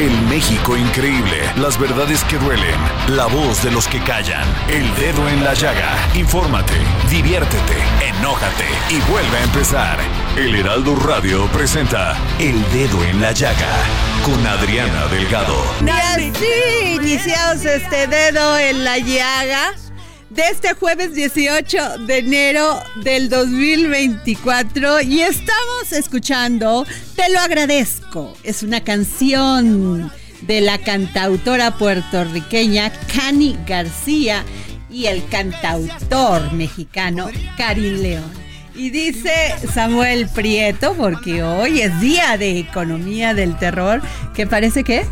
El México increíble, las verdades que duelen, la voz de los que callan, el dedo en la llaga. Infórmate, diviértete, enójate y vuelve a empezar. El Heraldo Radio presenta El Dedo en la Llaga con Adriana Delgado. Y así iniciamos este dedo en la llaga de este jueves 18 de enero del 2024 y estamos escuchando Te lo agradezco. Es una canción de la cantautora puertorriqueña Cani García y el cantautor mexicano Karim León. Y dice Samuel Prieto, porque hoy es día de economía del terror, que parece que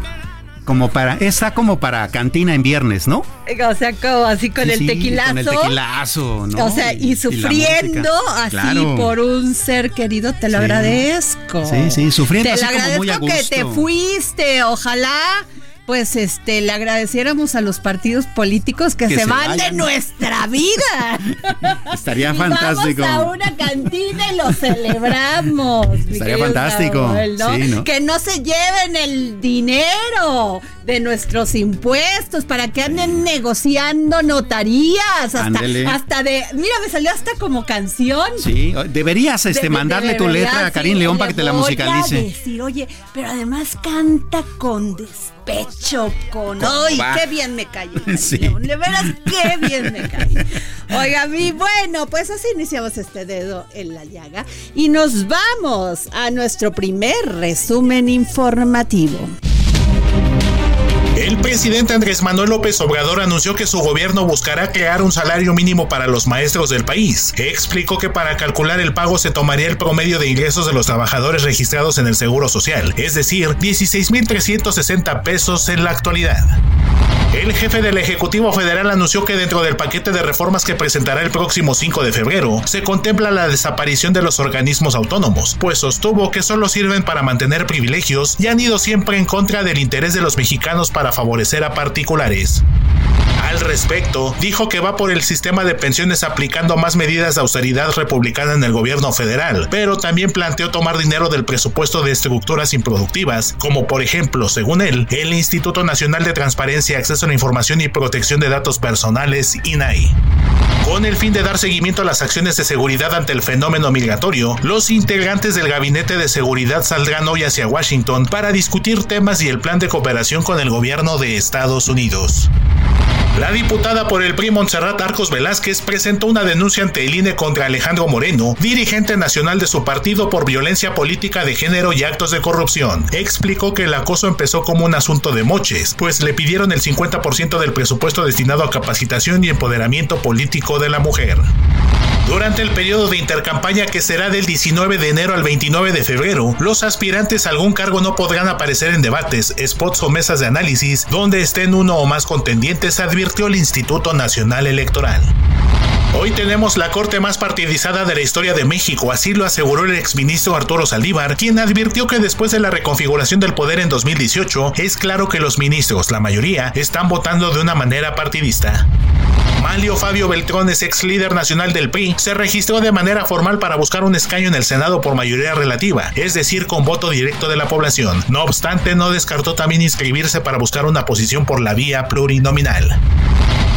como para, está como para cantina en viernes, ¿no? O sea, como así con Sí, el tequilazo. Con el tequilazo, ¿no? O sea, y sufriendo así Claro. por un ser querido, te lo Sí. agradezco. Sí, sí, sufriendo Te así lo como agradezco muy a que te fuiste, ojalá. Pues este, le agradeciéramos a los partidos políticos que, Que se, se van de nuestra vida. Estaría Y fantástico. Vamos a una cantina y lo celebramos. Estaría fantástico. Samuel, ¿no? Sí, ¿no? Que no se lleven el dinero de nuestros impuestos para que anden negociando notarías. Hasta, Ándele. hasta de. Mira, me salió hasta como canción. Sí, deberías este, De- mandarle de tu letra a sí, Karim León le para que te la musicalice. decir, oye, pero además canta con despecho, con. ¡Ay, qué bien me cayó! Sí. De veras, qué bien me cayó. Oiga, mi bueno, pues así iniciamos este dedo en la llaga y nos vamos a nuestro primer resumen informativo. El presidente Andrés Manuel López Obrador anunció que su gobierno buscará crear un salario mínimo para los maestros del país. Explicó que para calcular el pago se tomaría el promedio de ingresos de los trabajadores registrados en el Seguro Social, es decir, 16.360 pesos en la actualidad. El jefe del Ejecutivo Federal anunció que dentro del paquete de reformas que presentará el próximo 5 de febrero se contempla la desaparición de los organismos autónomos, pues sostuvo que solo sirven para mantener privilegios y han ido siempre en contra del interés de los mexicanos para favorecer a particulares. Al respecto, dijo que va por el sistema de pensiones aplicando más medidas de austeridad republicana en el gobierno federal, pero también planteó tomar dinero del presupuesto de estructuras improductivas, como por ejemplo, según él, el Instituto Nacional de Transparencia, Acceso a la Información y Protección de Datos Personales, INAI. Con el fin de dar seguimiento a las acciones de seguridad ante el fenómeno migratorio, los integrantes del Gabinete de Seguridad saldrán hoy hacia Washington para discutir temas y el plan de cooperación con el gobierno de Estados Unidos. La diputada por el PRI Montserrat Arcos Velázquez presentó una denuncia ante el INE contra Alejandro Moreno, dirigente nacional de su partido por violencia política de género y actos de corrupción. Explicó que el acoso empezó como un asunto de moches, pues le pidieron el 50% del presupuesto destinado a capacitación y empoderamiento político de la mujer. Durante el periodo de intercampaña que será del 19 de enero al 29 de febrero, los aspirantes a algún cargo no podrán aparecer en debates, spots o mesas de análisis donde estén uno o más contendientes, advirtió el Instituto Nacional Electoral. Hoy tenemos la corte más partidizada de la historia de México, así lo aseguró el exministro Arturo Saldívar, quien advirtió que después de la reconfiguración del poder en 2018, es claro que los ministros, la mayoría, están votando de una manera partidista. Malio Fabio Beltrones, ex líder nacional del PRI, se registró de manera formal para buscar un escaño en el Senado por mayoría relativa, es decir, con voto directo de la población. No obstante, no descartó también inscribirse para buscar una posición por la vía plurinominal.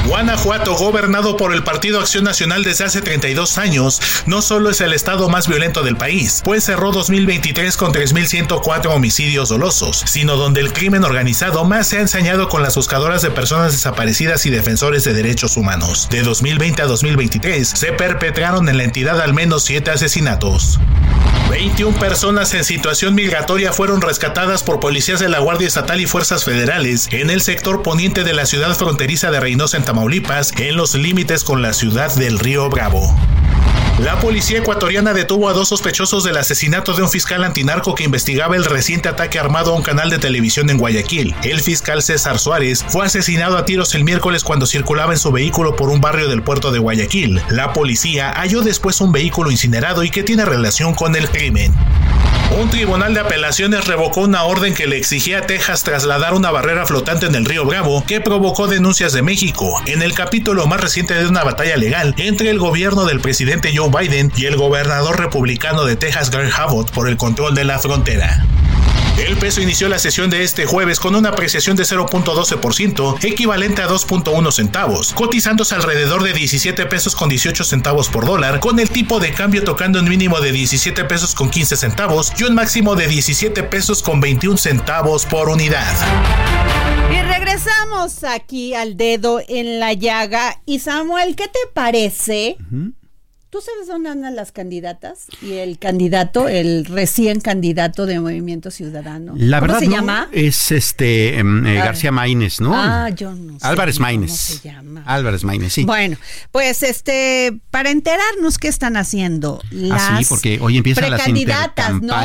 Guanajuato, gobernado por el Partido Acción Nacional desde hace 32 años, no solo es el estado más violento del país, pues cerró 2023 con 3.104 homicidios dolosos, sino donde el crimen organizado más se ha ensañado con las buscadoras de personas desaparecidas y defensores de derechos humanos. De 2020 a 2023 se perpetraron en la entidad al menos 7 asesinatos. 21 personas en situación migratoria fueron rescatadas por policías de la Guardia Estatal y fuerzas federales en el sector poniente de la ciudad fronteriza de Reynosa en Tamaulipas, en los límites con la ciudad del Río Bravo. La policía ecuatoriana detuvo a dos sospechosos del asesinato de un fiscal antinarco que investigaba el reciente ataque armado a un canal de televisión en Guayaquil. El fiscal César Suárez fue asesinado a tiros el miércoles cuando circulaba en su vehículo por un barrio del puerto de Guayaquil. La policía halló después un vehículo incinerado y que tiene relación con el crimen. Un tribunal de apelaciones revocó una orden que le exigía a Texas trasladar una barrera flotante en el río Bravo que provocó denuncias de México en el capítulo más reciente de una batalla legal entre el gobierno del presidente Joe Biden y el gobernador republicano de Texas Greg Abbott por el control de la frontera. El peso inició la sesión de este jueves con una apreciación de 0.12%, equivalente a 2.1 centavos, cotizándose alrededor de 17 pesos con 18 centavos por dólar, con el tipo de cambio tocando un mínimo de 17 pesos con 15 centavos y un máximo de 17 pesos con 21 centavos por unidad. Y regresamos aquí al dedo en la llaga. Y Samuel, ¿qué te parece? ¿Tú sabes dónde andan las candidatas y el candidato, el recién candidato de Movimiento Ciudadano? La ¿Cómo verdad se no, llama? es este em, eh. García Maínez, ¿no? Ah, yo no sé Álvarez cómo Maínez. se llama. Álvarez Maínez, sí. Bueno, pues este, para enterarnos qué están haciendo las Ah, sí, porque hoy empiezan las precandidatas, ¿no?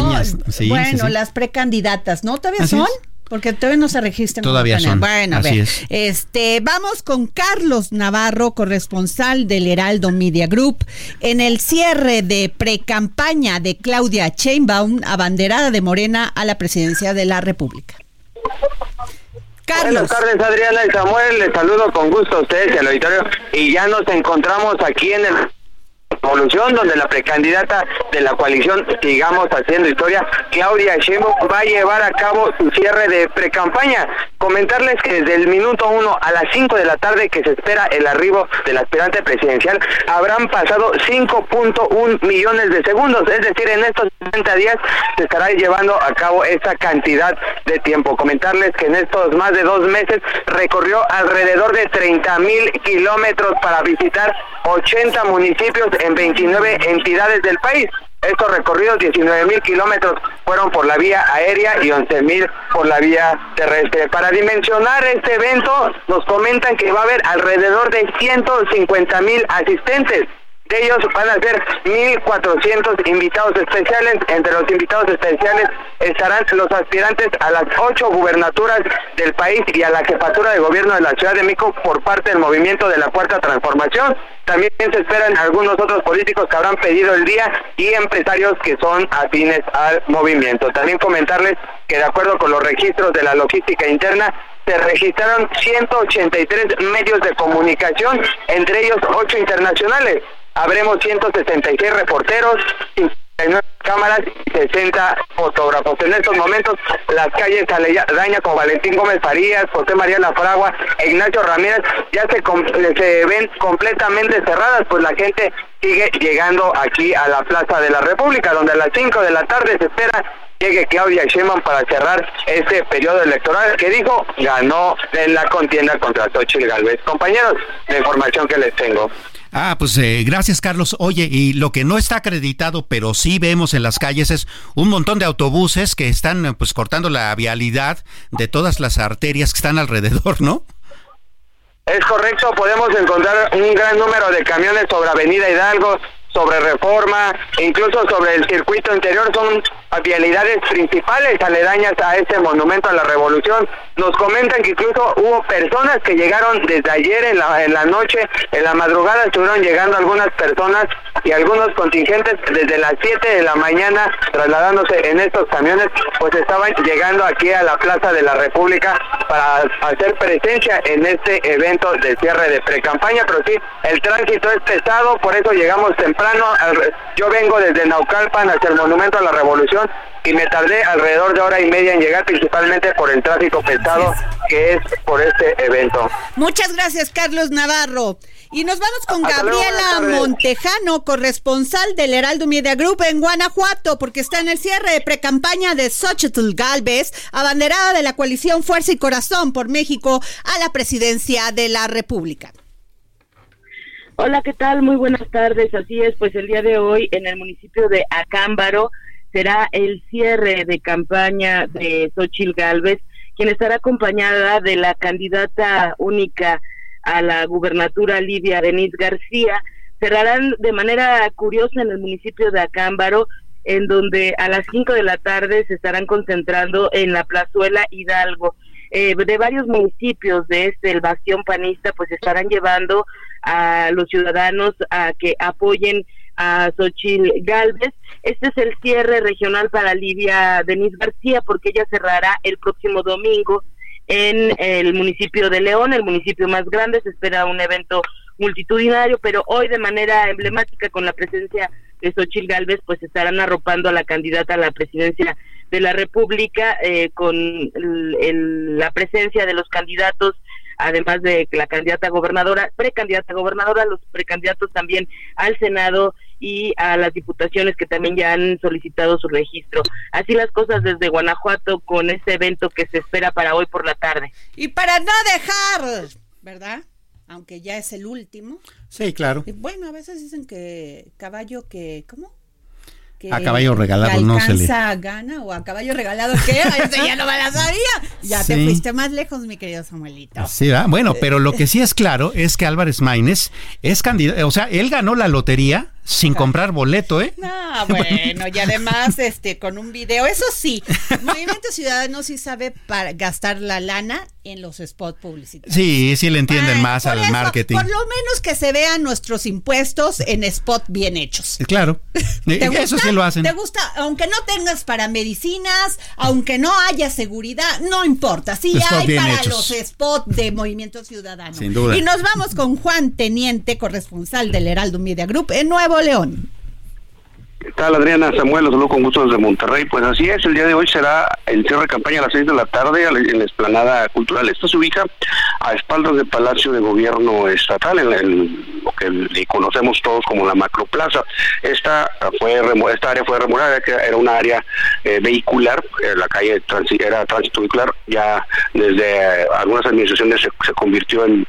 sí, bueno, sí. las precandidatas, ¿no? ¿Todavía Así son? es. Porque todavía no se registran. Todavía son, Bueno, a así ver. es. Este, vamos con Carlos Navarro, corresponsal del Heraldo Media Group, en el cierre de precampaña de Claudia Sheinbaum, abanderada de Morena a la presidencia de la República. Carlos. Buenas tardes, Adriana y Samuel. Les saludo con gusto a ustedes y al auditorio. Y ya nos encontramos aquí en el Revolución, donde la precandidata de la coalición Sigamos Haciendo Historia, Claudia Sheinbaum, va a llevar a cabo su cierre de precampaña. Comentarles que desde el minuto uno a las 5 de la tarde que se espera el arribo del aspirante presidencial, habrán pasado 5.1 millones de segundos. Es decir, en estos 60 días se estará llevando a cabo esa cantidad de tiempo. Comentarles que en estos más de dos meses recorrió alrededor de 30 mil kilómetros para visitar 80 municipios en 29 entidades del país. Estos recorridos, 19 mil kilómetros, fueron por la vía aérea y 11 mil por la vía terrestre. Para dimensionar este evento, nos comentan que va a haber alrededor de 150 mil asistentes. De ellos van a ser 1.400 invitados especiales. Entre los invitados especiales estarán los aspirantes a las ocho gubernaturas del país y a la jefatura de gobierno de la Ciudad de México por parte del movimiento de la Cuarta Transformación. También se esperan algunos otros políticos que habrán pedido el día y empresarios que son afines al movimiento. También comentarles que de acuerdo con los registros de la logística interna, se registraron 183 medios de comunicación, entre ellos 8 internacionales. Habremos 166 reporteros, 59 cámaras y 60 fotógrafos. En estos momentos, las calles aledañas con Valentín Gómez Farías, José María La Fragua e Ignacio Ramírez ya se, se ven completamente cerradas, pues la gente sigue llegando aquí a la Plaza de la República, donde a las 5 de la tarde se espera llegue Claudia Sheinbaum para cerrar este periodo electoral que dijo ganó en la contienda contra Xochitl Galvez. Compañeros, la información que les tengo. Ah, pues eh, gracias Carlos. Oye, y lo que no está acreditado, pero sí vemos en las calles es un montón de autobuses que están pues cortando la vialidad de todas las arterias que están alrededor, ¿no? Es correcto, podemos encontrar un gran número de camiones sobre Avenida Hidalgo, sobre Reforma, incluso sobre el circuito interior, son vialidades principales aledañas a este monumento a la revolución. Nos comentan que incluso hubo personas que llegaron desde ayer en la, noche, en la madrugada estuvieron llegando algunas personas y algunos contingentes desde las 7 de la mañana trasladándose en estos camiones, pues estaban llegando aquí a la Plaza de la República para hacer presencia en este evento de cierre de precampaña, pero sí, el tránsito es pesado, por eso llegamos temprano. Yo vengo desde Naucalpan hacia el Monumento a la Revolución y me tardé alrededor de hora y media en llegar principalmente por el tráfico pesado que es por este evento. Muchas gracias Carlos Navarro. Y nos vamos con Gabriela Montejano, corresponsal del Heraldo Media Group en Guanajuato, porque está en el cierre de precampaña de Xochitl Galvez, abanderada de la coalición Fuerza y Corazón por México a la presidencia de la República. Hola, ¿qué tal? Muy buenas tardes. Así es, pues el día de hoy en el municipio de Acámbaro será el cierre de campaña de Xochitl Galvez, quien estará acompañada de la candidata única a la gubernatura Lidia Denise García. Cerrarán de manera curiosa en el municipio de Acámbaro, en donde a las 5 de la tarde se estarán concentrando en la plazuela Hidalgo. Eh, de varios municipios de este, el bastión panista, pues estarán llevando a los ciudadanos a que apoyen a Xochil Galvez. Este es el cierre regional para Lidia Denise García, porque ella cerrará el próximo domingo en el municipio de León, el municipio más grande. Se espera un evento multitudinario, pero hoy de manera emblemática con la presencia de Xochil Galvez, pues estarán arropando a la candidata a la presidencia de la República eh, con la presencia de los candidatos además de la candidata gobernadora, precandidata gobernadora, los precandidatos también al Senado y a las diputaciones que también ya han solicitado su registro. Así las cosas desde Guanajuato con este evento que se espera para hoy por la tarde. Y para no dejar, ¿verdad? Aunque ya es el último. Sí, claro. bueno, a veces dicen que caballo que, ¿cómo? a caballo regalado no se le gana o a caballo regalado qué ya no me la sabía ya te fuiste más lejos mi querido Samuelito sí bueno pero lo que sí es claro es que Álvarez Maínez es candidato o sea él ganó la lotería sin comprar boleto, ¿eh? Ah, bueno, y además este con un video, eso sí, Movimiento Ciudadano sí sabe para gastar la lana en los spots publicitarios. Sí, sí le entienden más al marketing. Por lo menos que se vean nuestros impuestos en spot bien hechos. Claro. eso sí lo hacen. Te gusta, aunque no tengas para medicinas, aunque no haya seguridad, no importa. Sí hay para los spots de Movimiento Ciudadano. Sin duda. Y nos vamos con Juan Teniente, corresponsal del Heraldo Media Group en Nuevo León. ¿Qué tal, Adriana? Samuel, los saludo con gusto desde Monterrey. Pues así es, el día de hoy será el cierre de campaña a las 6 de la tarde en la explanada cultural. Esta se ubica a espaldas del Palacio de Gobierno Estatal, en lo que conocemos todos como la Macroplaza. Esta fue esta área fue remolada, que era una área eh, vehicular, eh, la calle era tránsito vehicular, ya desde eh, algunas administraciones se convirtió en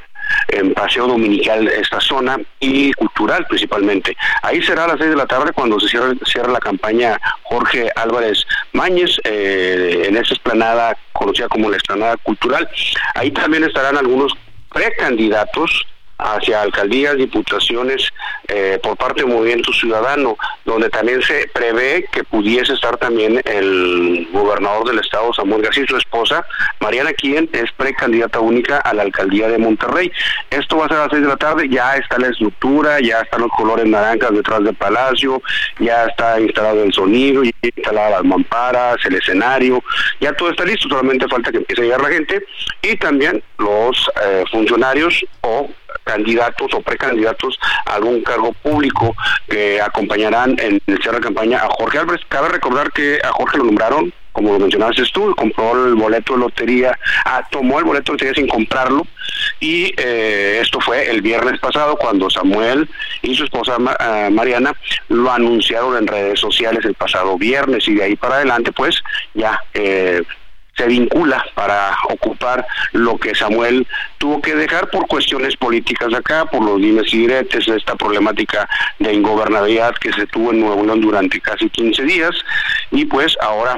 en paseo dominical esta zona y cultural principalmente. Ahí será a las seis de la tarde cuando se cierre, cierre la campaña Jorge Álvarez Mañez eh, en esa esplanada conocida como la esplanada cultural. Ahí también estarán algunos precandidatos hacia alcaldías, diputaciones eh, por parte del Movimiento Ciudadano, donde también se prevé que pudiese estar también el gobernador del estado, Samuel García, y su esposa, Mariana Quien, es precandidata única a la alcaldía de Monterrey. Esto va a ser a las seis de la tarde, ya está la estructura, ya están los colores naranjas detrás del palacio, ya está instalado el sonido, ya está instalada las mamparas, el escenario, ya todo está listo, solamente falta que empiece a llegar la gente y también los eh, funcionarios o candidatos o precandidatos a algún cargo público que acompañarán en el cierre de campaña a Jorge Álvarez. Cabe recordar que a Jorge lo nombraron como lo mencionaste tú, compró el boleto de lotería, ah, tomó el boleto de lotería sin comprarlo y eh, esto fue el viernes pasado cuando Samuel y su esposa ah, Mariana lo anunciaron en redes sociales el pasado viernes y de ahí para adelante pues ya eh, se vincula para ocupar lo que Samuel tuvo que dejar por cuestiones políticas acá, por los dimes y diretes, esta problemática de ingobernabilidad que se tuvo en Nuevo León durante casi 15 días y pues ahora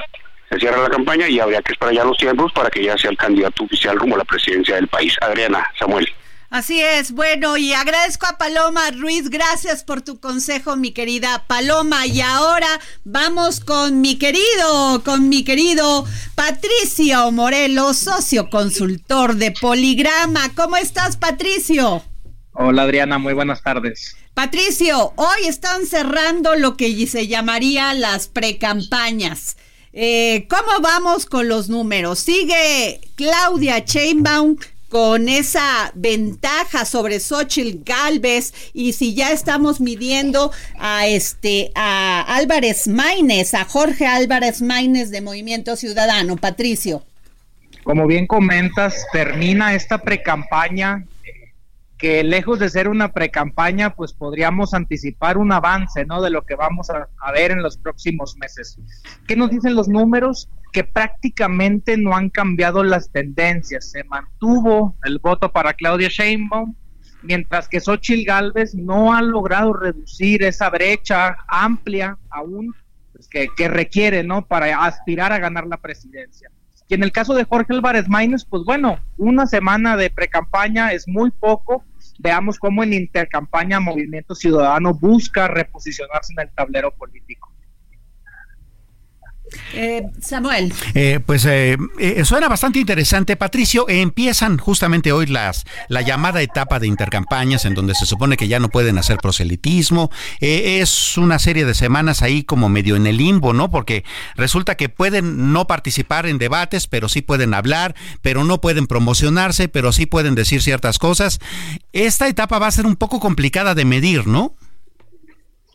se cierra la campaña y habría que esperar ya los tiempos para que ya sea el candidato oficial como la presidencia del país. Adriana, Samuel. Así es, bueno, y agradezco a Paloma Ruiz, gracias por tu consejo, mi querida Paloma. Y ahora vamos con mi querido, con mi querido Patricio Morelos, socio consultor de Poligrama. ¿Cómo estás, Patricio? Hola, Adriana, muy buenas tardes. Patricio, hoy están cerrando lo que se llamaría las precampañas. Eh, ¿Cómo vamos con los números? Sigue Claudia Chainbaum con esa ventaja sobre Xochitl Galvez y si ya estamos midiendo a este a Álvarez Maínez, a Jorge Álvarez Maínez de Movimiento Ciudadano, Patricio. Como bien comentas, termina esta precampaña que lejos de ser una precampaña, pues podríamos anticipar un avance, ¿no? De lo que vamos a, a, ver en los próximos meses. ¿Qué nos dicen los números? Que prácticamente no han cambiado las tendencias. Se mantuvo el voto para Claudia Sheinbaum, mientras que Xochitl Galvez no ha logrado reducir esa brecha amplia aún pues, que, que requiere, ¿no? Para aspirar a ganar la presidencia. Y en el caso de Jorge Álvarez Maínez, pues bueno, una semana de precampaña es muy poco. Veamos cómo en intercampaña Movimiento Ciudadano busca reposicionarse en el tablero político. Eh, Samuel. Eh, pues eh, eh, suena bastante interesante, Patricio. empiezan justamente hoy las la llamada etapa de intercampañas, en donde se supone que ya no pueden hacer proselitismo. es una serie de semanas ahí como medio en el limbo, ¿no? Porque resulta que pueden no participar en debates, pero sí pueden hablar, pero no pueden promocionarse, pero sí pueden decir ciertas cosas. Esta etapa va a ser un poco complicada de medir, ¿no?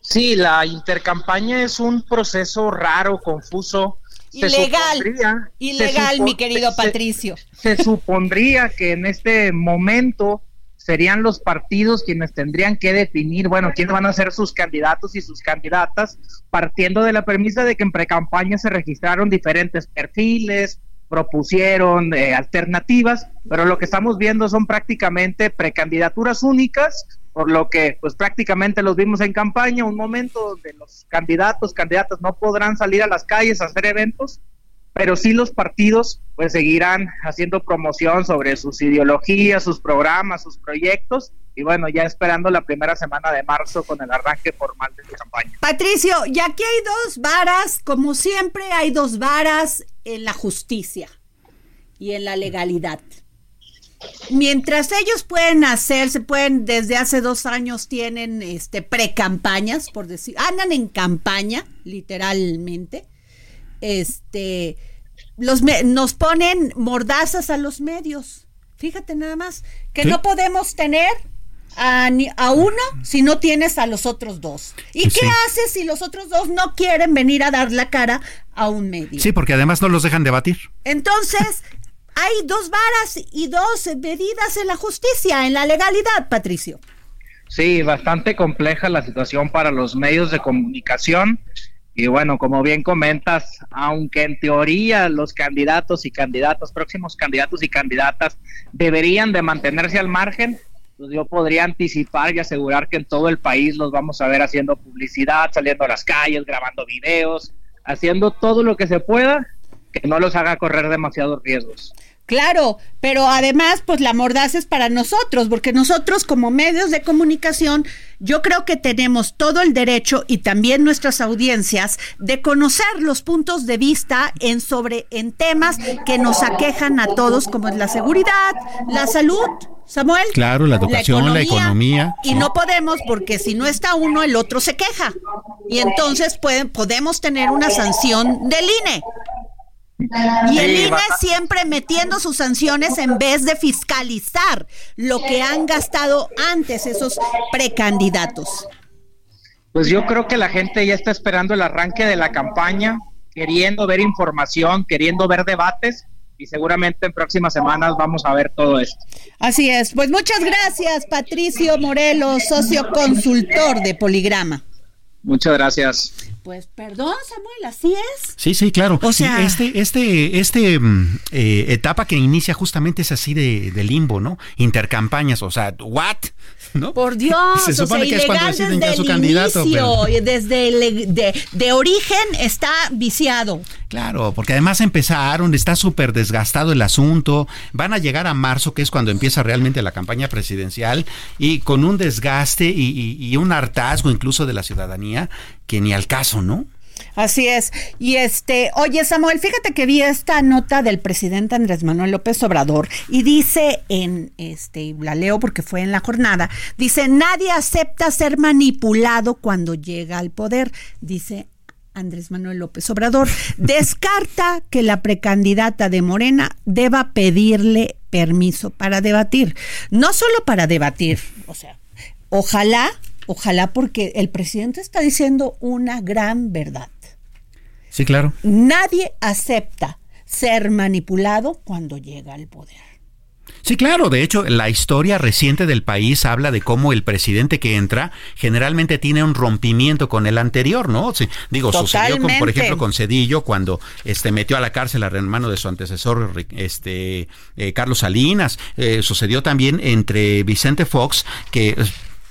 Sí, la intercampaña es un proceso raro, confuso. Ilegal. Ilegal, mi querido se, Patricio. Se, supondría que en este momento serían los partidos quienes tendrían que definir, bueno, quiénes van a ser sus candidatos y sus candidatas, partiendo de la premisa de que en precampaña se registraron diferentes perfiles, propusieron eh, alternativas, pero lo que estamos viendo son prácticamente precandidaturas únicas por lo que pues prácticamente los vimos en campaña, un momento donde los candidatos, candidatas no podrán salir a las calles a hacer eventos, pero sí los partidos pues seguirán haciendo promoción sobre sus ideologías, sus programas, sus proyectos y bueno, ya esperando la primera semana de marzo con el arranque formal de la campaña. Patricio, y aquí hay dos varas, como siempre hay dos varas en la justicia y en la legalidad mientras ellos pueden hacer, se pueden, desde hace dos años tienen este pre-campañas, por decir, andan en campaña, literalmente. Este los nos ponen mordazas a los medios. Fíjate nada más, que ¿Sí? no podemos tener a, a, uno si no tienes a los otros dos. ¿Y sí. qué haces si los otros dos no quieren venir a dar la cara a un medio? Sí, porque además no los dejan debatir. Entonces, hay dos varas y dos medidas en la justicia, en la legalidad, Patricio. Sí, bastante compleja la situación para los medios de comunicación. Y bueno, como bien comentas, aunque en teoría los candidatos y candidatas, próximos candidatos y candidatas deberían de mantenerse al margen, pues yo podría anticipar y asegurar que en todo el país los vamos a ver haciendo publicidad, saliendo a las calles, grabando videos, haciendo todo lo que se pueda que no los haga correr demasiados riesgos. Claro, pero además, pues la mordaza es para nosotros, porque nosotros como medios de comunicación, yo creo que tenemos todo el derecho y también nuestras audiencias de conocer los puntos de vista en sobre en temas que nos aquejan a todos, como es la seguridad, la salud, Samuel. Claro, la educación, la economía. La economía y sí. no podemos, porque si no está uno, el otro se queja. Y entonces pueden, podemos tener una sanción del INE. Y el INE siempre metiendo sus sanciones en vez de fiscalizar lo que han gastado antes esos precandidatos. Pues yo creo que la gente ya está esperando el arranque de la campaña, queriendo ver información, queriendo ver debates y seguramente en próximas semanas vamos a ver todo esto. Así es. Pues muchas gracias, Patricio Morelos, socio consultor de Poligrama. Muchas gracias. Pues perdón, Samuel, así es. Sí, sí, claro. O sea, este, este, este eh, etapa que inicia justamente es así de, de, limbo, ¿no? Intercampañas, o sea, ¿what? ¿No? Por Dios, Se supone o sea, que es cuando deciden ya su candidato. Inicio, pero... Desde el, de, de origen está viciado. Claro, porque además empezaron, está súper desgastado el asunto, van a llegar a marzo, que es cuando empieza realmente la campaña presidencial, y con un desgaste y, y, y un hartazgo incluso de la ciudadanía que ni al caso, ¿no? Así es. Y este, oye Samuel, fíjate que vi esta nota del presidente Andrés Manuel López Obrador y dice en este, la leo porque fue en la jornada, dice, "Nadie acepta ser manipulado cuando llega al poder", dice Andrés Manuel López Obrador descarta que la precandidata de Morena deba pedirle permiso para debatir. No solo para debatir, o sea, ojalá, ojalá porque el presidente está diciendo una gran verdad. Sí, claro. Nadie acepta ser manipulado cuando llega al poder. Sí, claro. De hecho, la historia reciente del país habla de cómo el presidente que entra generalmente tiene un rompimiento con el anterior, ¿no? Sí, digo, sucedió con, por ejemplo, con Cedillo cuando este metió a la cárcel a hermano de su antecesor, este eh, Carlos Salinas. Eh, sucedió también entre Vicente Fox, que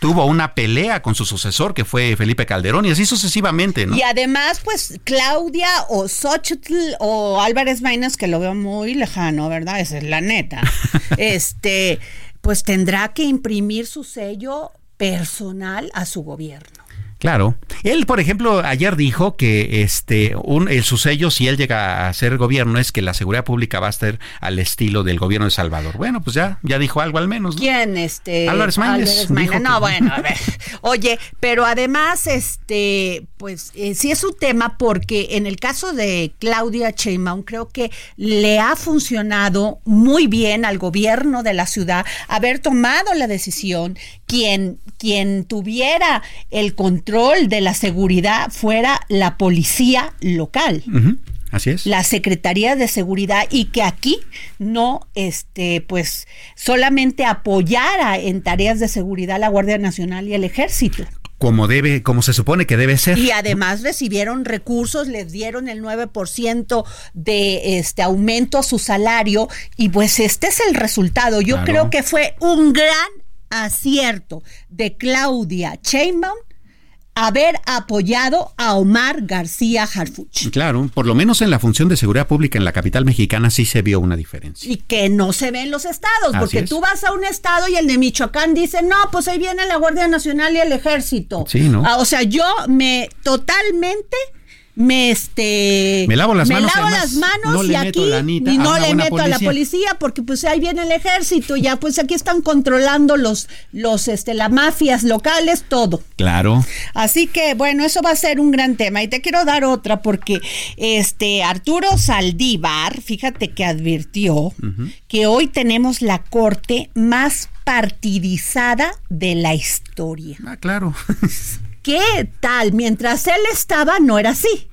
tuvo una pelea con su sucesor, que fue Felipe Calderón, y así sucesivamente, ¿no? Y además, pues, Claudia o Xochitl o Álvarez Maínez, que lo veo muy lejano, ¿verdad? Esa es la neta. este, pues tendrá que imprimir su sello personal a su gobierno. Claro. Él, por ejemplo, ayer dijo que este un, el, su sello, si él llega a ser gobierno, es que la seguridad pública va a estar al estilo del gobierno de Salvador. Bueno, pues ya, ya dijo algo al menos. ¿Quién? Este. Álvarez Maínez. No, bueno, a ver. Oye, pero además, este, pues eh, sí es un tema porque en el caso de Claudia Sheinbaum creo que le ha funcionado muy bien al gobierno de la ciudad haber tomado la decisión quien quien tuviera el control de la seguridad fuera la policía local. Así es. La Secretaría de Seguridad y que aquí no, este, pues, solamente apoyara en tareas de seguridad la Guardia Nacional y el Ejército como debe, como se supone que debe ser. Y además recibieron recursos, les dieron el 9% de este aumento a su salario y pues este es el resultado. Yo creo que fue un gran acierto de Claudia Sheinbaum haber apoyado a Omar García Harfuch. Claro, por lo menos en la función de seguridad pública en la capital mexicana sí se vio una diferencia. Y que no se ve en los estados, porque tú vas a un estado y el de Michoacán dice, no, pues ahí viene la Guardia Nacional y el Ejército. Sí, ¿no? Ah, o sea, yo me totalmente me este me lavo las me manos, lavo las manos y aquí y no le meto a la policía. porque pues ahí viene el ejército ya pues aquí están controlando los los este las mafias locales todo. Claro. Así que bueno eso va a ser un gran tema. Y te quiero dar otra porque este Arturo Saldívar fíjate que advirtió que hoy tenemos la corte más partidizada de la historia. Ah claro ¿Qué tal? Mientras él estaba, no era así.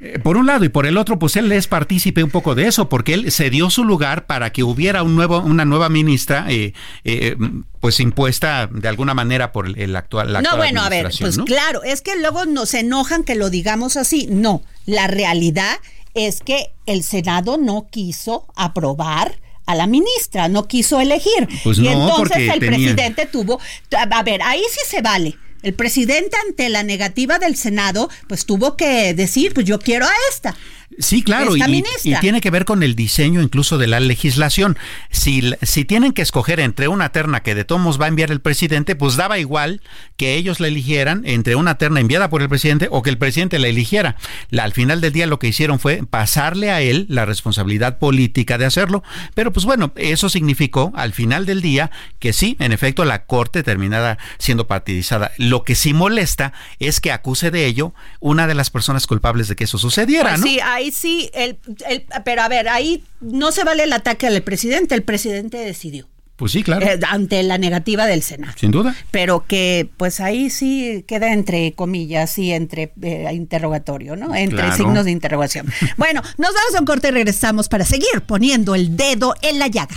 Eh, por un lado y por el otro, pues él es partícipe un poco de eso, porque él cedió su lugar para que hubiera un nuevo, una nueva ministra, eh, eh, pues impuesta de alguna manera por el actual. no, bueno, a ver, pues claro, es que luego nos enojan que lo digamos así. No, la realidad es que el Senado no quiso aprobar a la ministra, no quiso elegir. Pues y no, entonces el tenía... presidente tuvo, a ver, ahí sí se vale el presidente ante la negativa del Senado, pues tuvo que decir, pues yo quiero a esta. Sí, claro, y, y, tiene que ver con el diseño incluso de la legislación. Si, si tienen que escoger entre una terna que de tomos va a enviar el presidente, pues daba igual que ellos la eligieran entre una terna enviada por el presidente o que el presidente la eligiera. La, al final del día lo que hicieron fue pasarle a él la responsabilidad política de hacerlo, pero pues bueno, eso significó al final del día que sí, en efecto, la Corte terminada siendo partidizada. Lo que sí molesta es que acuse de ello una de las personas culpables de que eso sucediera, pues ¿no? Sí, ahí sí, el, el, pero a ver, ahí no se vale el ataque al presidente, el presidente decidió. Pues sí, claro. Eh, ante la negativa del Senado. Sin duda. Pero que pues ahí sí queda entre comillas y entre eh, interrogatorio, ¿no? Entre Claro. signos de interrogación. bueno, nos vamos a un corte y regresamos para seguir poniendo el dedo en la llaga.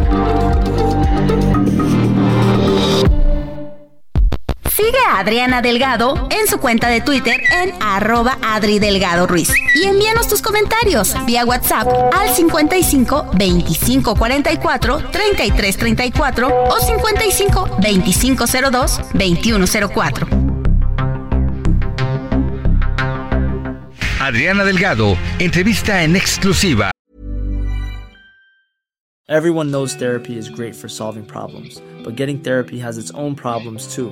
Adriana Delgado en su cuenta de Twitter en arroba Adri Delgado Ruiz. Y envíanos tus comentarios vía WhatsApp al 55 25 44 33 34 o 55 25 02 21 04. Adriana Delgado, entrevista en exclusiva. Everyone knows therapy is great for solving problems, but getting therapy has its own problems too,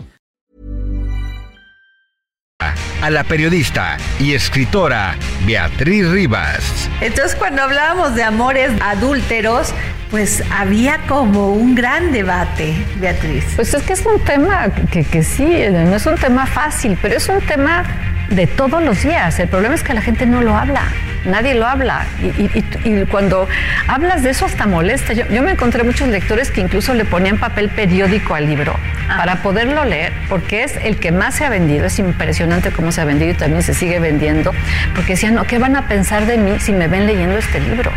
A la periodista y escritora Beatriz Rivas. Entonces, cuando hablábamos de amores adúlteros, pues había como un gran debate, Beatriz. Pues es que es un tema que, que sí, no es un tema fácil, pero es un tema de todos los días. El problema es que la gente no lo habla, nadie lo habla. Y, cuando hablas de eso hasta molesta. Yo, me encontré muchos lectores que incluso le ponían papel periódico al libro ah. para poderlo leer, porque es el que más se ha vendido. Es impresionante cómo se ha vendido y también se sigue vendiendo, porque decían, ¿qué van a pensar de mí si me ven leyendo este libro?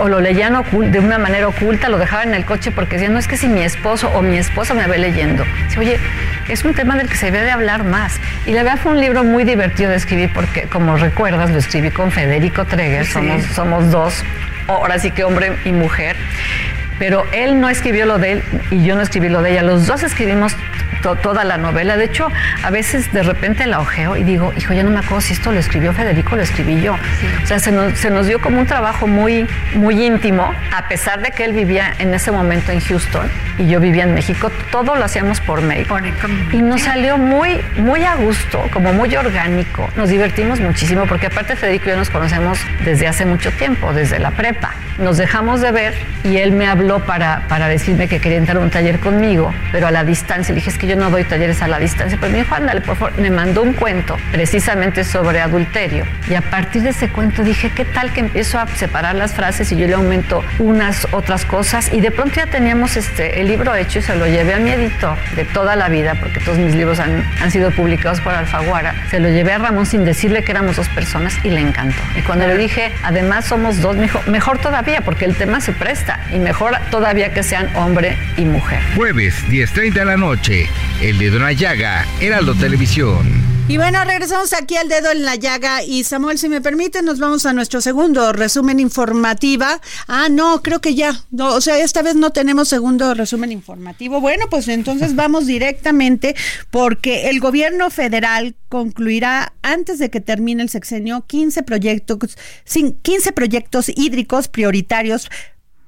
O lo leían de una manera oculta, lo dejaban en el coche porque decían, no es que si mi esposo o mi esposa me ve leyendo. Oye, es un tema del que se debe hablar más. Y la verdad fue un libro muy divertido de escribir porque, como recuerdas, lo escribí con Federico Somos, somos dos, ahora sí que hombre y mujer, pero él no escribió lo de él y yo no escribí lo de ella, los dos escribimos toda la novela. De hecho, a veces de repente la ojeo y digo, hijo, ya no me acuerdo si esto lo escribió Federico o lo escribí yo. O sea, se nos, dio como un trabajo muy, muy íntimo, a pesar de que él vivía en ese momento en Houston y yo vivía en México, todo lo hacíamos por mail. Y nos salió muy, muy a gusto, como muy orgánico. Nos divertimos muchísimo porque aparte Federico y yo nos conocemos desde hace mucho tiempo, desde la prepa. Nos dejamos de ver y él me habló para, para decirme que quería entrar a un taller conmigo, pero a la distancia. Le dije, es que yo no doy talleres a la distancia, pero me dijo, ándale, por favor, me mandó un cuento precisamente sobre adulterio. Y a partir de ese cuento dije, ¿qué tal que empiezo a separar las frases y yo le aumento unas otras cosas? Y de pronto ya teníamos este, el libro hecho y se lo llevé a mi editor de toda la vida, porque todos mis libros han, han sido publicados por Alfaguara. Se lo llevé a Ramón sin decirle que éramos dos personas y le encantó. Y cuando le dije, además somos dos, me dijo, mejor todavía, porque el tema se presta y mejor todavía que sean hombre y mujer. Jueves, 10.30 de la noche. El dedo en la llaga, Heraldo Televisión. Y bueno, regresamos aquí al dedo en la llaga y Samuel, si me permite, nos vamos a nuestro segundo resumen informativa. Ah, no, creo que ya, no, o sea, esta vez no tenemos segundo resumen informativo. Bueno, pues entonces vamos directamente porque el gobierno federal concluirá antes de que termine el sexenio 15 proyectos, 15 proyectos hídricos prioritarios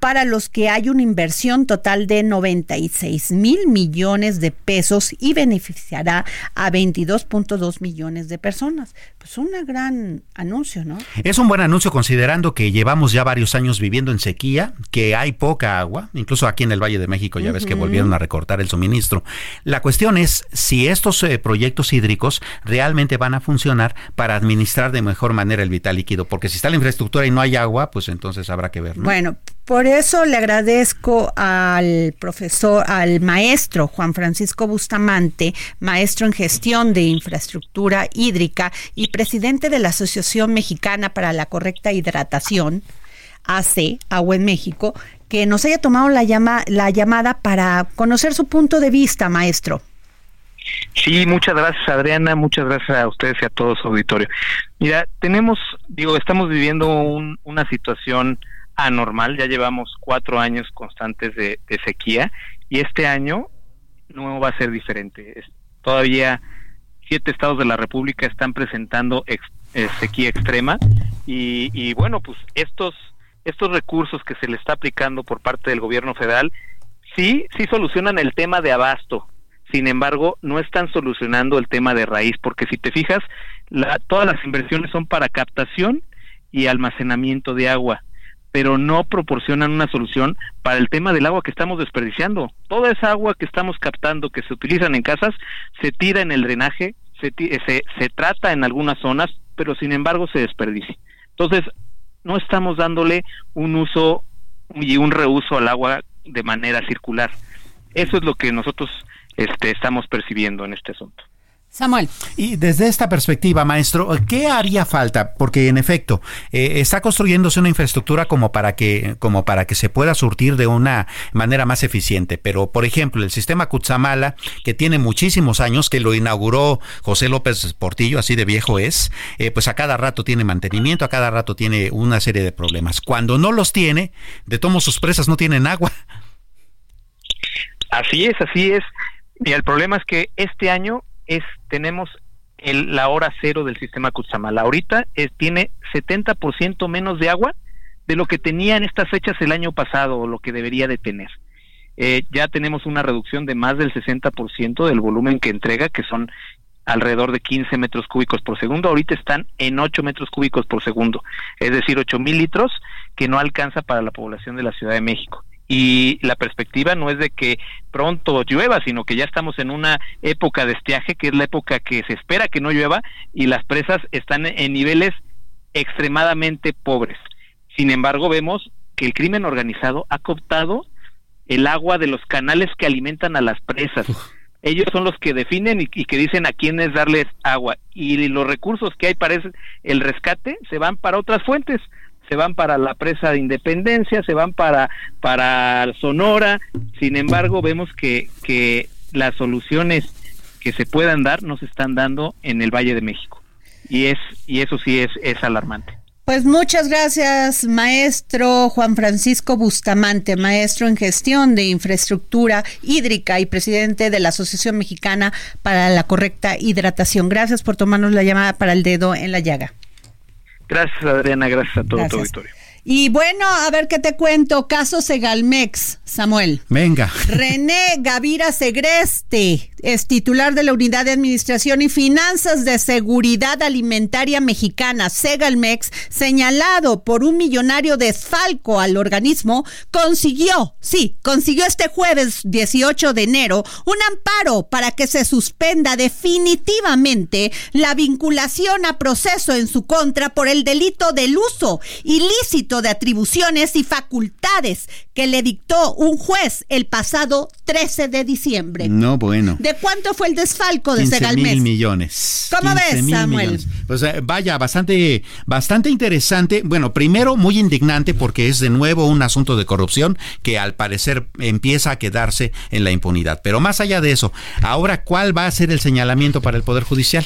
para los que hay una inversión total de 96 mil millones de pesos y beneficiará a 22.2 millones de personas. Pues un gran anuncio, ¿no? Es un buen anuncio considerando que llevamos ya varios años viviendo en sequía, que hay poca agua, incluso aquí en el Valle de México ya ves que volvieron a recortar el suministro. La cuestión es si estos eh, proyectos hídricos realmente van a funcionar para administrar de mejor manera el vital líquido, porque si está la infraestructura y no hay agua, pues entonces habrá que ver. ¿no? Bueno, por eso le agradezco al profesor, al maestro Juan Francisco Bustamante, maestro en gestión de infraestructura hídrica y presidente de la Asociación Mexicana para la Correcta Hidratación, AC, Agua en México, que nos haya tomado la, llama, la llamada para conocer su punto de vista, maestro. Sí, muchas gracias Adriana, muchas gracias a ustedes y a todo su auditorio. Mira, tenemos, digo, estamos viviendo una situación anormal. Ya llevamos cuatro años constantes de, sequía y este año no va a ser diferente. todavía siete estados de la República están presentando eh, sequía extrema y, bueno, pues estos estos recursos que se le está aplicando por parte del gobierno federal sí sí solucionan el tema de abasto. Sin embargo, no están solucionando el tema de raíz, porque si te fijas, la, todas las inversiones son para captación y almacenamiento de agua pero no proporcionan una solución para el tema del agua que estamos desperdiciando. Toda esa agua que estamos captando, que se utilizan en casas, se tira en el drenaje, se, se, se trata en algunas zonas, pero sin embargo se desperdicia. Entonces, no estamos dándole un uso y un reuso al agua de manera circular. Eso es lo que nosotros este, estamos percibiendo en este asunto. Samuel. Y desde esta perspectiva, maestro, ¿qué haría falta? Porque en efecto, eh, está construyéndose una infraestructura como para que, como para que se pueda surtir de una manera más eficiente. Pero, por ejemplo, el sistema Cutzamala, que tiene muchísimos años, que lo inauguró José López Portillo, así de viejo es, eh, pues a cada rato tiene mantenimiento, a cada rato tiene una serie de problemas. Cuando no los tiene, de todos sus presas no tienen agua. Así es, así es. Y el problema es que este año es tenemos el, la hora cero del sistema Cutzamala. Ahorita es, tiene 70% menos de agua de lo que tenía en estas fechas el año pasado o lo que debería de tener. Eh, ya tenemos una reducción de más del 60% del volumen que entrega, que son alrededor de 15 metros cúbicos por segundo. Ahorita están en 8 metros cúbicos por segundo, es decir, 8 mil litros que no alcanza para la población de la Ciudad de México y la perspectiva no es de que pronto llueva, sino que ya estamos en una época de estiaje, que es la época que se espera que no llueva y las presas están en niveles extremadamente pobres. Sin embargo, vemos que el crimen organizado ha cooptado el agua de los canales que alimentan a las presas. Ellos son los que definen y, que dicen a quiénes darles agua. Y los recursos que hay para el rescate se van para otras fuentes se van para la presa de Independencia, se van para, para Sonora, sin embargo vemos que, que las soluciones que se puedan dar no se están dando en el Valle de México y es y eso sí es, es alarmante. Pues muchas gracias, maestro Juan Francisco Bustamante, maestro en gestión de infraestructura hídrica y presidente de la Asociación Mexicana para la Correcta Hidratación. Gracias por tomarnos la llamada para el dedo en la llaga. Gracias, Adriana. Gracias a todo tu auditorio. Y bueno, a ver qué te cuento. Caso Segalmex, Samuel. Venga. René Gavira Segreste es titular de la Unidad de Administración y Finanzas de Seguridad Alimentaria Mexicana, Segalmex, señalado por un millonario desfalco al organismo, consiguió, sí, consiguió este jueves 18 de enero un amparo para que se suspenda definitivamente la vinculación a proceso en su contra por el delito del uso ilícito de atribuciones y facultades que le dictó un juez el pasado 13 de diciembre. No, bueno. ¿De cuánto fue el desfalco de Segalmex? mil millones. ¿Cómo ves, Samuel? Pues vaya, bastante, bastante interesante. Bueno, primero muy indignante porque es de nuevo un asunto de corrupción que al parecer empieza a quedarse en la impunidad. Pero más allá de eso, ahora, ¿cuál va a ser el señalamiento para el Poder Judicial?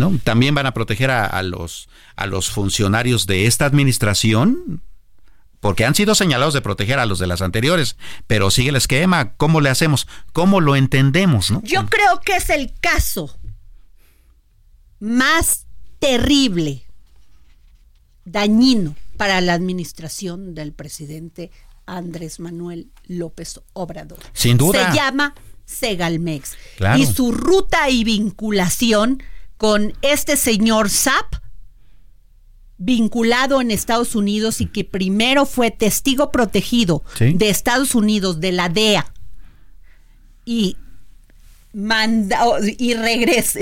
¿No? También van a proteger a, los, a los funcionarios de esta administración, porque han sido señalados de proteger a los de las anteriores, pero sigue el esquema, ¿cómo le hacemos? ¿Cómo lo entendemos? ¿no? Yo creo que es el caso más terrible, dañino para la administración del presidente Andrés Manuel López Obrador. Sin duda. Se llama Segalmex. Y su ruta y vinculación con este señor Zap vinculado en Estados Unidos y que primero fue testigo protegido de Estados Unidos, de la DEA, y, y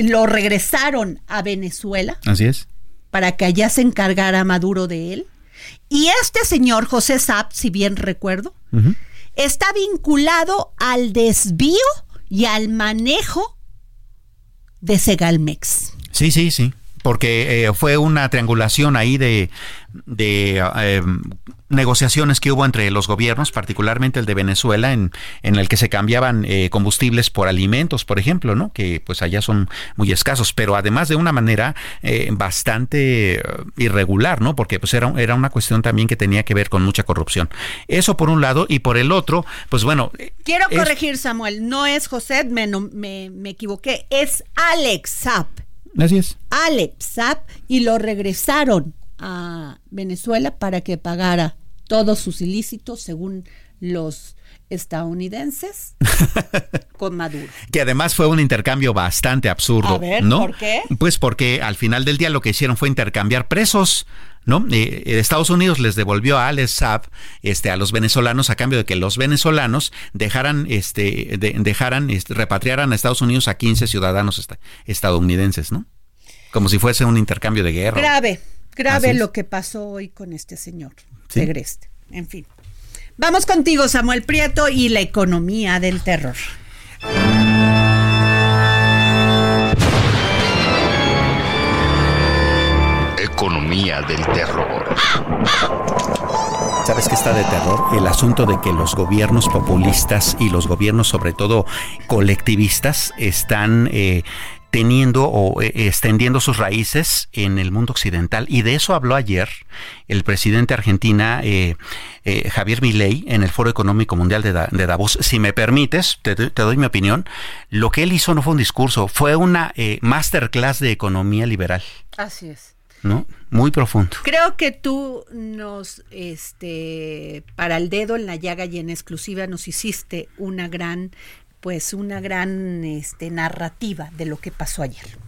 lo regresaron a Venezuela. Así es. Para que allá se encargara Maduro de él. Y este señor José Sapp, si bien recuerdo, está vinculado al desvío y al manejo de Segalmex. Sí, sí, sí porque eh, fue una triangulación ahí de, eh, negociaciones que hubo entre los gobiernos, particularmente el de Venezuela, en, en el que se cambiaban eh, combustibles por alimentos, por ejemplo, ¿no? que pues allá son muy escasos, pero además de una manera bastante irregular, ¿no? porque pues era, era una cuestión también que tenía que ver con mucha corrupción. Eso por un lado, y por el otro, pues bueno... Quiero corregir, Samuel, no es José, me, me, me equivoqué, es Alex Zapp. Así es. Zap y lo regresaron a Venezuela para que pagara todos sus ilícitos según los estadounidenses con Maduro. Que además fue un intercambio bastante absurdo. ¿no? ¿por qué? Pues porque al final del día lo que hicieron fue intercambiar presos. ¿No? Eh, Estados Unidos les devolvió a Alex Saab este, a los venezolanos a cambio de que los venezolanos dejaran, este, dejaran, este, repatriaran a Estados Unidos a 15 ciudadanos estadounidenses, ¿no? Como si fuese un intercambio de guerra. Grave, Grave lo que pasó hoy con este señor, Segreste. En fin. Vamos contigo, Samuel Prieto, y la economía del terror. Del terror. ¿Sabes qué está de terror? El asunto de que los gobiernos populistas y los gobiernos, sobre todo colectivistas, están eh, teniendo o eh, extendiendo sus raíces en el mundo occidental. Y de eso habló ayer el presidente argentina eh, eh, Javier Milei en el Foro Económico Mundial de, Davos. Si me permites, te, doy mi opinión. Lo que él hizo no fue un discurso, fue una masterclass de economía liberal. Así es. ¿No? Muy profundo. Creo que tú nos, este, para el dedo en la llaga y en exclusiva nos hiciste una gran pues una gran este, narrativa de lo que pasó ayer.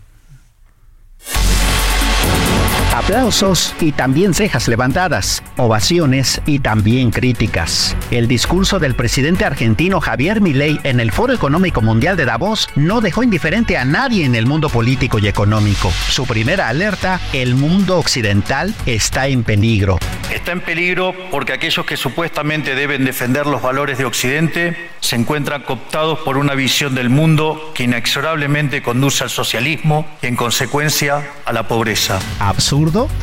Aplausos y también cejas levantadas, ovaciones y también críticas. El discurso del presidente argentino Javier Milei en el Foro Económico Mundial de Davos no dejó indiferente a nadie en el mundo político y económico. Su primera alerta, el mundo occidental está en peligro. Está en peligro porque aquellos que supuestamente deben defender los valores de Occidente se encuentran cooptados por una visión del mundo que inexorablemente conduce al socialismo y en consecuencia a la pobreza. ¿Absurdo?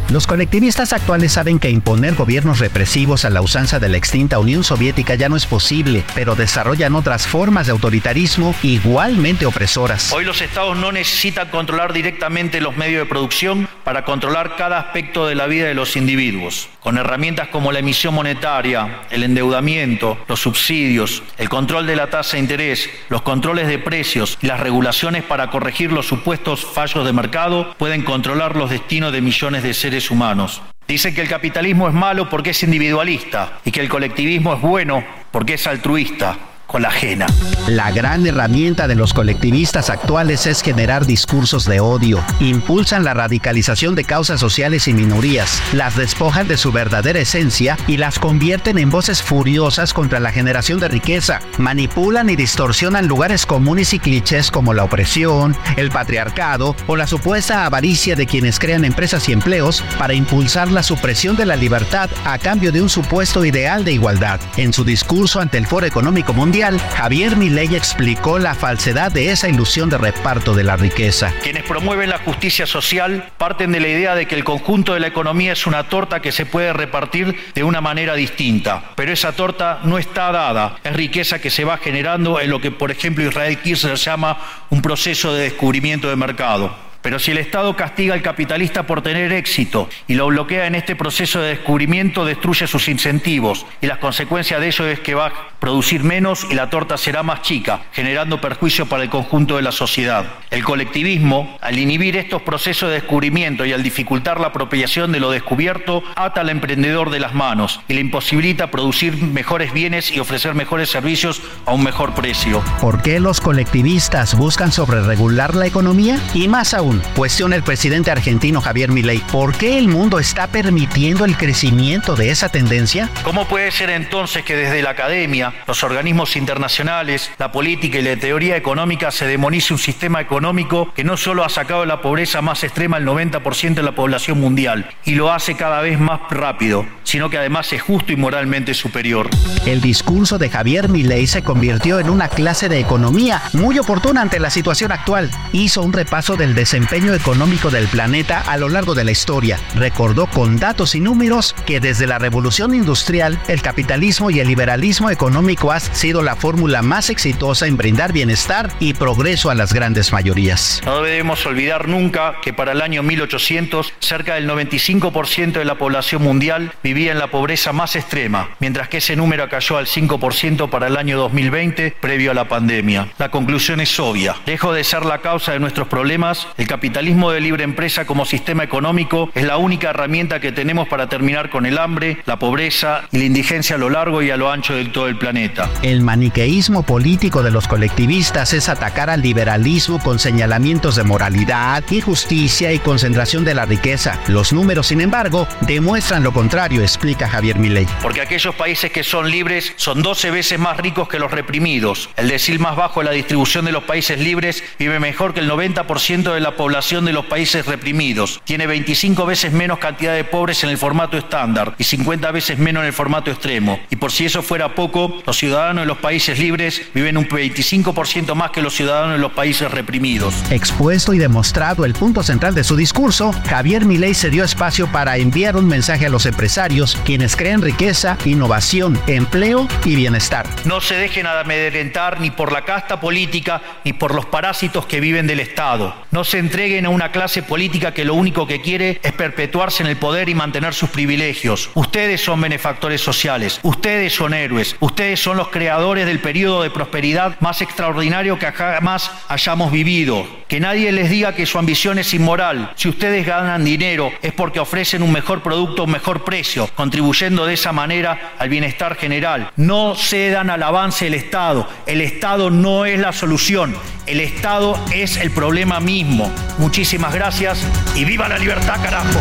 Los colectivistas actuales saben que imponer gobiernos represivos a la usanza de la extinta Unión Soviética ya no es posible, pero desarrollan otras formas de autoritarismo igualmente opresoras. Hoy los estados no necesitan controlar directamente los medios de producción para controlar cada aspecto de la vida de los individuos. Con herramientas como la emisión monetaria, el endeudamiento, los subsidios, el control de la tasa de interés, los controles de precios y las regulaciones para corregir los supuestos fallos de mercado, pueden controlar los destinos de millones de seres humanos. Dicen que el capitalismo es malo porque es individualista y que el colectivismo es bueno porque es altruista con la ajena. La gran herramienta de los colectivistas actuales es generar discursos de odio. Impulsan la radicalización de causas sociales y minorías, las despojan de su verdadera esencia y las convierten en voces furiosas contra la generación de riqueza. Manipulan y distorsionan lugares comunes y clichés como la opresión, el patriarcado o la supuesta avaricia de quienes crean empresas y empleos para impulsar la supresión de la libertad a cambio de un supuesto ideal de igualdad. En su discurso ante el Foro Económico Mundial, Javier Milei explicó la falsedad de esa ilusión de reparto de la riqueza. Quienes promueven la justicia social parten de la idea de que el conjunto de la economía es una torta que se puede repartir de una manera distinta, pero esa torta no está dada, es riqueza que se va generando en lo que por ejemplo Israel Kirchner llama un proceso de descubrimiento de mercado. Pero si el Estado castiga al capitalista por tener éxito y lo bloquea en este proceso de descubrimiento, destruye sus incentivos y las consecuencias de ello es que va a producir menos y la torta será más chica, generando perjuicio para el conjunto de la sociedad. El colectivismo, al inhibir estos procesos de descubrimiento y al dificultar la apropiación de lo descubierto, ata al emprendedor de las manos y le imposibilita producir mejores bienes y ofrecer mejores servicios a un mejor precio. ¿Por qué los colectivistas buscan sobreregular la economía? Y más aún, cuestiona el presidente argentino Javier Milei, ¿por qué el mundo está permitiendo el crecimiento de esa tendencia? ¿Cómo puede ser entonces que desde la academia, los organismos internacionales, la política y la teoría económica se demonice un sistema económico que no solo ha sacado de la pobreza más extrema al 90% de la población mundial y lo hace cada vez más rápido, sino que además es justo y moralmente superior? El discurso de Javier Milei se convirtió en una clase de economía muy oportuna ante la situación actual. Hizo un repaso del desempeño desempeño económico del planeta a lo largo de la historia. Recordó con datos y números que desde la revolución industrial, el capitalismo y el liberalismo económico ha sido la fórmula más exitosa en brindar bienestar y progreso a las grandes mayorías. No debemos olvidar nunca que para el año 1800 cerca del 95% de la población mundial vivía en la pobreza más extrema, mientras que ese número cayó al 5% para el año 2020 previo a la pandemia. La conclusión es obvia. Lejos de ser la causa de nuestros problemas, el capitalismo de libre empresa como sistema económico es la única herramienta que tenemos para terminar con el hambre, la pobreza y la indigencia a lo largo y a lo ancho de todo el planeta. El maniqueísmo político de los colectivistas es atacar al liberalismo con señalamientos de moralidad, injusticia y concentración de la riqueza. Los números, sin embargo, demuestran lo contrario, explica Javier Milei. Porque aquellos países que son libres son 12 veces más ricos que los reprimidos. El decil más bajo de la distribución de los países libres vive mejor que el 90% de la población de los países reprimidos. Tiene 25 veces menos cantidad de pobres en el formato estándar y 50 veces menos en el formato extremo. Y por si eso fuera poco, los ciudadanos de los países libres viven un 25% más que los ciudadanos de los países reprimidos. Expuesto y demostrado el punto central de su discurso, Javier Milei se dio espacio para enviar un mensaje a los empresarios, quienes creen riqueza, innovación, empleo y bienestar. No se dejen amedrentar ni por la casta política ni por los parásitos que viven del Estado. No se entreguen a una clase política que lo único que quiere es perpetuarse en el poder y mantener sus privilegios. Ustedes son benefactores sociales, ustedes son héroes, ustedes son los creadores del periodo de prosperidad más extraordinario que jamás hayamos vivido. Que nadie les diga que su ambición es inmoral. Si ustedes ganan dinero es porque ofrecen un mejor producto un mejor precio, contribuyendo de esa manera al bienestar general. No cedan al avance del Estado. El Estado no es la solución. El Estado es el problema mismo. Muchísimas gracias y viva la libertad, carajo.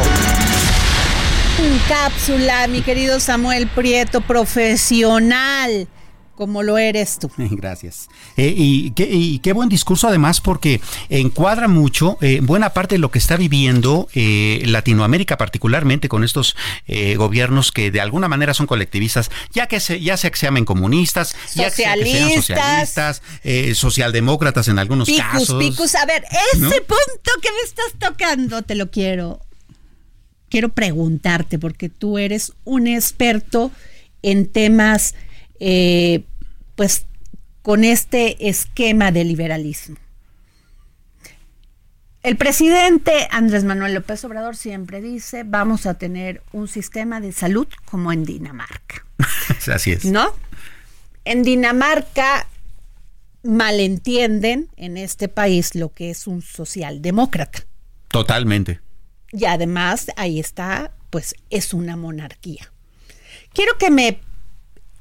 Cápsula, mi querido Samuel Prieto, profesional como lo eres tú. Gracias. Eh, y, qué, buen discurso además porque encuadra mucho eh, buena parte de lo que está viviendo eh, Latinoamérica particularmente con estos gobiernos que de alguna manera son colectivistas, ya que se, ya sea que se llamen comunistas, ya que, sean socialistas, socialdemócratas en algunos casos. Picus, a ver, ese punto que me estás tocando te lo quiero quiero preguntarte porque tú eres un experto en temas eh, pues con este esquema de liberalismo. El presidente Andrés Manuel López Obrador siempre dice, vamos a tener un sistema de salud como en Dinamarca. Así es. ¿No? En Dinamarca malentienden en este país lo que es un socialdemócrata. Totalmente. Y además ahí está, pues es una monarquía. Quiero que me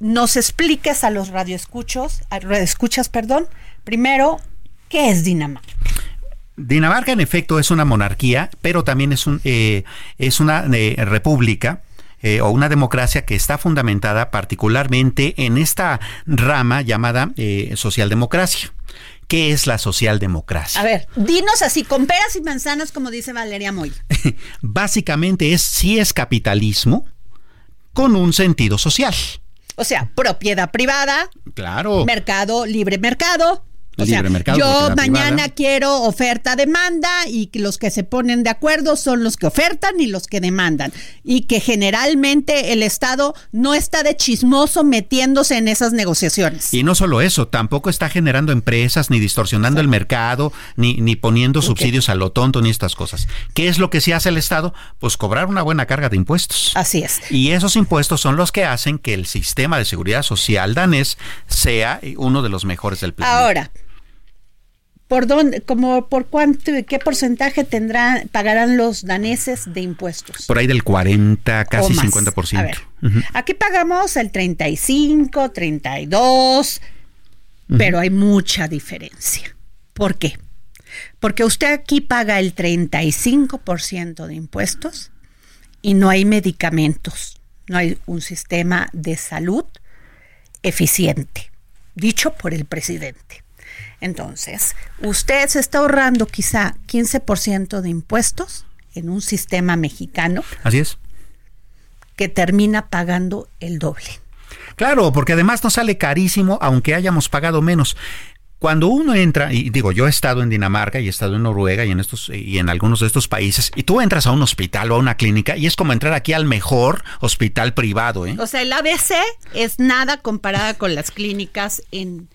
nos expliques a los radioescuchos, a radioescuchas, perdón, primero, ¿qué es Dinamarca? Dinamarca, en efecto, es una monarquía, pero también es, un, eh, es una eh, república. Eh, o una democracia que está fundamentada particularmente en esta rama llamada socialdemocracia. ¿Qué es la socialdemocracia? A ver, dinos así, con peras y manzanas, como dice Valeria Moy. Básicamente es si es capitalismo con un sentido social. O sea, propiedad privada. Claro. Mercado, libre mercado. O sea, yo mañana quiero oferta demanda y los que se ponen de acuerdo son los que ofertan y los que demandan y que generalmente el Estado no está de chismoso metiéndose en esas negociaciones. Y no solo eso, tampoco está generando empresas ni distorsionando el mercado ni, ni poniendo subsidios a lo tonto ni estas cosas. ¿Qué es lo que sí hace el Estado? Pues cobrar una buena carga de impuestos. Así es. Y esos impuestos son los que hacen que el sistema de seguridad social danés sea uno de los mejores del planeta. Ahora, ¿Por dónde, como por cuánto, qué porcentaje tendrán, pagarán los daneses de impuestos? Por ahí del 40, casi 50%. A ver, Aquí pagamos el 35, 32, pero hay mucha diferencia. ¿Por qué? Porque usted aquí paga el 35% de impuestos y no hay medicamentos, no hay un sistema de salud eficiente, dicho por el presidente. Entonces, usted se está ahorrando quizá 15% de impuestos en un sistema mexicano. Así es. Que termina pagando el doble. Claro, porque además nos sale carísimo aunque hayamos pagado menos. Cuando uno entra, y digo, yo he estado en Dinamarca y he estado en Noruega y en estos y en algunos de estos países, y tú entras a un hospital o a una clínica y es como entrar aquí al mejor hospital privado, ¿eh? O sea, el ABC es nada comparada con las clínicas en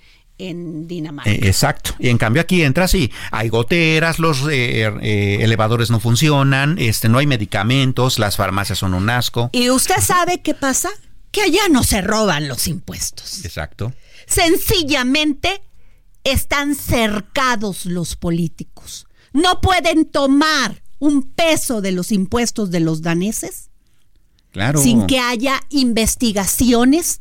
en Dinamarca. Eh, exacto. Y en cambio aquí entras y hay goteras, los eh, eh, elevadores no funcionan, este, no hay medicamentos, las farmacias son un asco. ¿Y usted sabe qué pasa? Que allá no se roban los impuestos. Exacto. Sencillamente están cercados los políticos. No pueden tomar un peso de los impuestos de los daneses claro. sin que haya investigaciones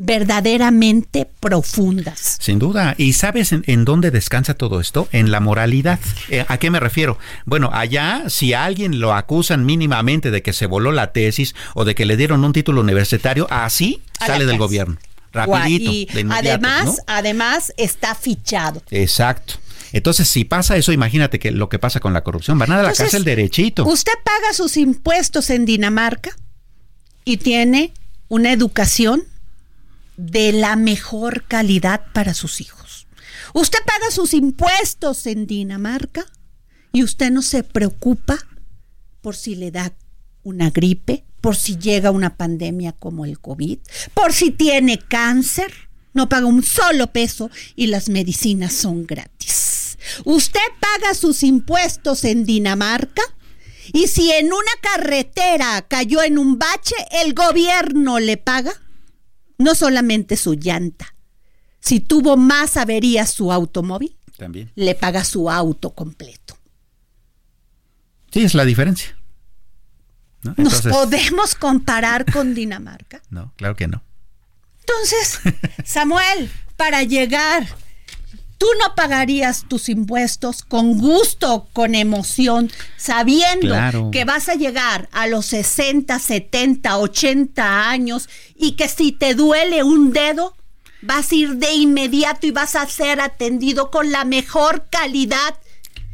verdaderamente profundas. Sin duda. ¿Y sabes en, dónde descansa todo esto? En la moralidad. Eh, ¿A qué me refiero? Bueno, allá si a alguien lo acusan mínimamente de que se voló la tesis o de que le dieron un título universitario, así sale del gobierno. Rapidito. Y además, además está fichado. Exacto. Entonces, si pasa eso, imagínate que lo que pasa con la corrupción. Van a la Entonces, cárcel derechito. Usted paga sus impuestos en Dinamarca y tiene una educación de la mejor calidad para sus hijos. Usted paga sus impuestos en Dinamarca y usted no se preocupa por si le da una gripe, por si llega una pandemia como el COVID, por si tiene cáncer. No paga un solo peso y las medicinas son gratis. Usted paga sus impuestos en Dinamarca y si en una carretera cayó en un bache, el gobierno le paga no solamente su llanta. Si tuvo más averías su automóvil, También. le paga su auto completo. Sí, es la diferencia. ¿no? ¿Nos podemos comparar con Dinamarca? no, claro que no. Entonces, Samuel, para llegar, tú no pagarías tus impuestos con gusto, con emoción, sabiendo Claro. que vas a llegar a los 60, 70, 80 años y que si te duele un dedo, vas a ir de inmediato y vas a ser atendido con la mejor calidad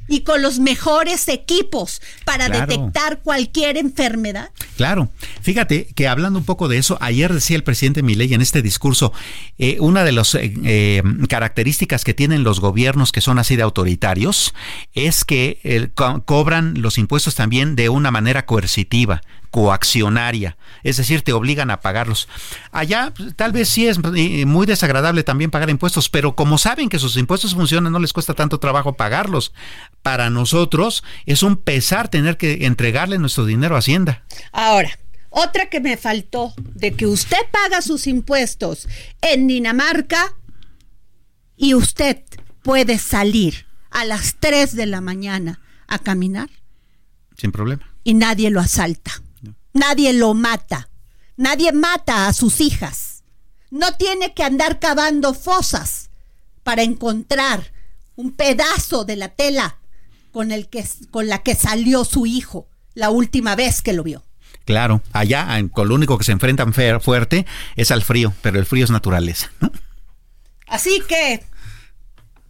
y con los mejores equipos para Claro. detectar cualquier enfermedad. Claro, fíjate que hablando un poco de eso, ayer decía el presidente Milei en este discurso, eh, una de las eh, eh, características que tienen los gobiernos que son así de autoritarios es que eh, co- cobran los impuestos también de una manera coercitiva, coaccionaria, es decir, te obligan a pagarlos. Allá pues, tal vez sí es eh, muy desagradable también pagar impuestos, pero como saben que sus impuestos funcionan, no les cuesta tanto trabajo pagarlos. Para nosotros es un pesar tener que entregarle nuestro dinero a Hacienda. Ahora, otra que me faltó, de que usted paga sus impuestos en Dinamarca y usted puede salir a las 3 de la mañana a caminar Sin problema. y nadie lo asalta, nadie lo mata, nadie mata a sus hijas, no tiene que andar cavando fosas para encontrar un pedazo de la tela con, el que, con la que salió su hijo la última vez que lo vio. Claro, allá con lo único que se enfrentan fuerte es al frío, pero el frío es naturaleza. Así que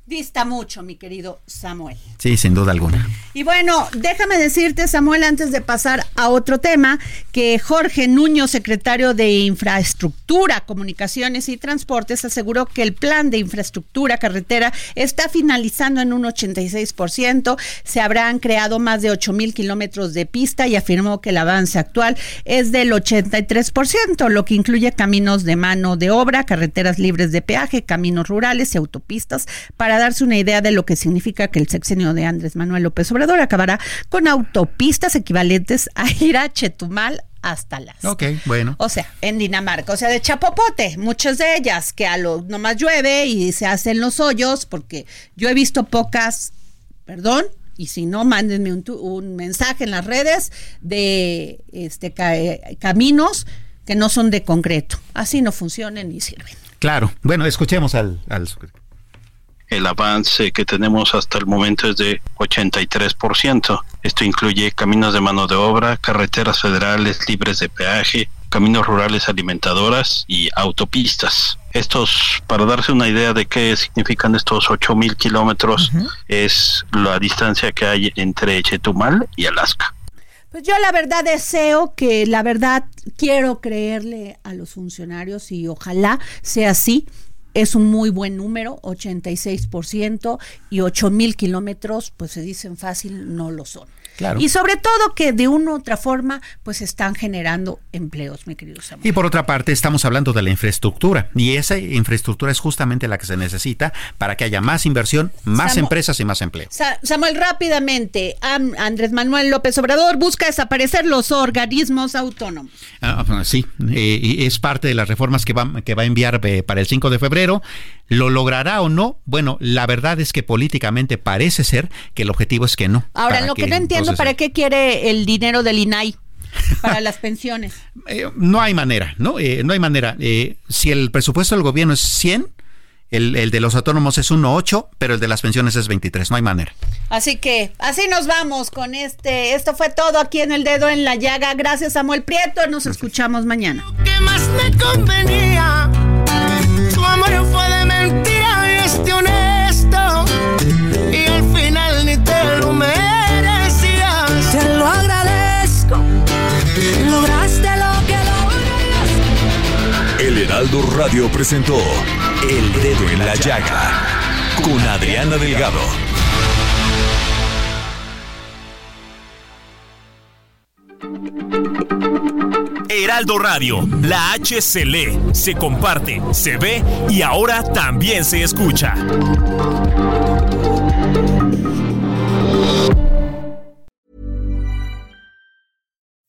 dista mucho, mi querido Samuel. Sí, sin duda alguna. Y bueno, déjame decirte, Samuel, antes de pasar a otro tema, que Jorge Nuño, secretario de Infraestructura, Comunicaciones y Transportes, aseguró que el plan de infraestructura carretera está finalizando en un 86%. Se habrán creado más de 8 mil kilómetros de pista y afirmó que el avance actual es del 83%, lo que incluye caminos de mano de obra, carreteras libres de peaje, caminos rurales y autopistas, para darse una idea de lo que significa que el sexenio de Andrés Manuel López Obrador acabará con autopistas equivalentes a ir a Chetumal hasta las. Ok, bueno. O sea, en Dinamarca, o sea, de chapopote, muchas de ellas que a lo nomás llueve y se hacen los hoyos, porque yo he visto pocas, perdón, y si no, mándenme un, un mensaje en las redes de este ca- eh, caminos que no son de concreto. Así no funcionan ni sirven. Claro. Bueno, escuchemos al, al El avance que tenemos hasta el momento es de 83%. Esto incluye caminos de mano de obra, carreteras federales libres de peaje, caminos rurales alimentadoras y autopistas. Estos, para darse una idea de qué significan estos 8.000 kilómetros, es la distancia que hay entre Chetumal y Alaska. Pues yo la verdad deseo que, la verdad quiero creerle a los funcionarios y ojalá sea así. Es un muy buen número, 86% y 8 mil kilómetros, pues se dicen fácil, no lo son. Claro. Y sobre todo que de una u otra forma, pues están generando empleos, mi querido Samuel. Y por otra parte, estamos hablando de la infraestructura. Y esa infraestructura es justamente la que se necesita para que haya más inversión, más empresas y más empleo. Sa- Samuel, rápidamente, Am- Andrés Manuel López Obrador busca desaparecer los organismos autónomos. Ah, sí, eh, es parte de las reformas que va, que va a enviar eh, para el 5 de febrero. ¿Lo logrará o no? Bueno, la verdad es que políticamente parece ser que el objetivo es que no. Ahora, lo que, no entiendo, entonces, ¿para qué quiere el dinero del INAI? Para las pensiones. eh, no hay manera, ¿no? Eh, no hay manera. Eh, si el presupuesto del gobierno es 100, el, el de los autónomos es 1.8, pero el de las pensiones es 23. No hay manera. Así que así nos vamos con este. Esto fue todo aquí en el dedo en la llaga. Gracias, Samuel Prieto. Nos escuchamos mañana. que más me convenía. Tu amor fue de lo merecías. Te lo agradezco. Lograste lo que lograste. El Heraldo Radio presentó El Dedo en la Llaga con Adriana Delgado. Heraldo Radio, la H se lee, se comparte, se ve y ahora también se escucha.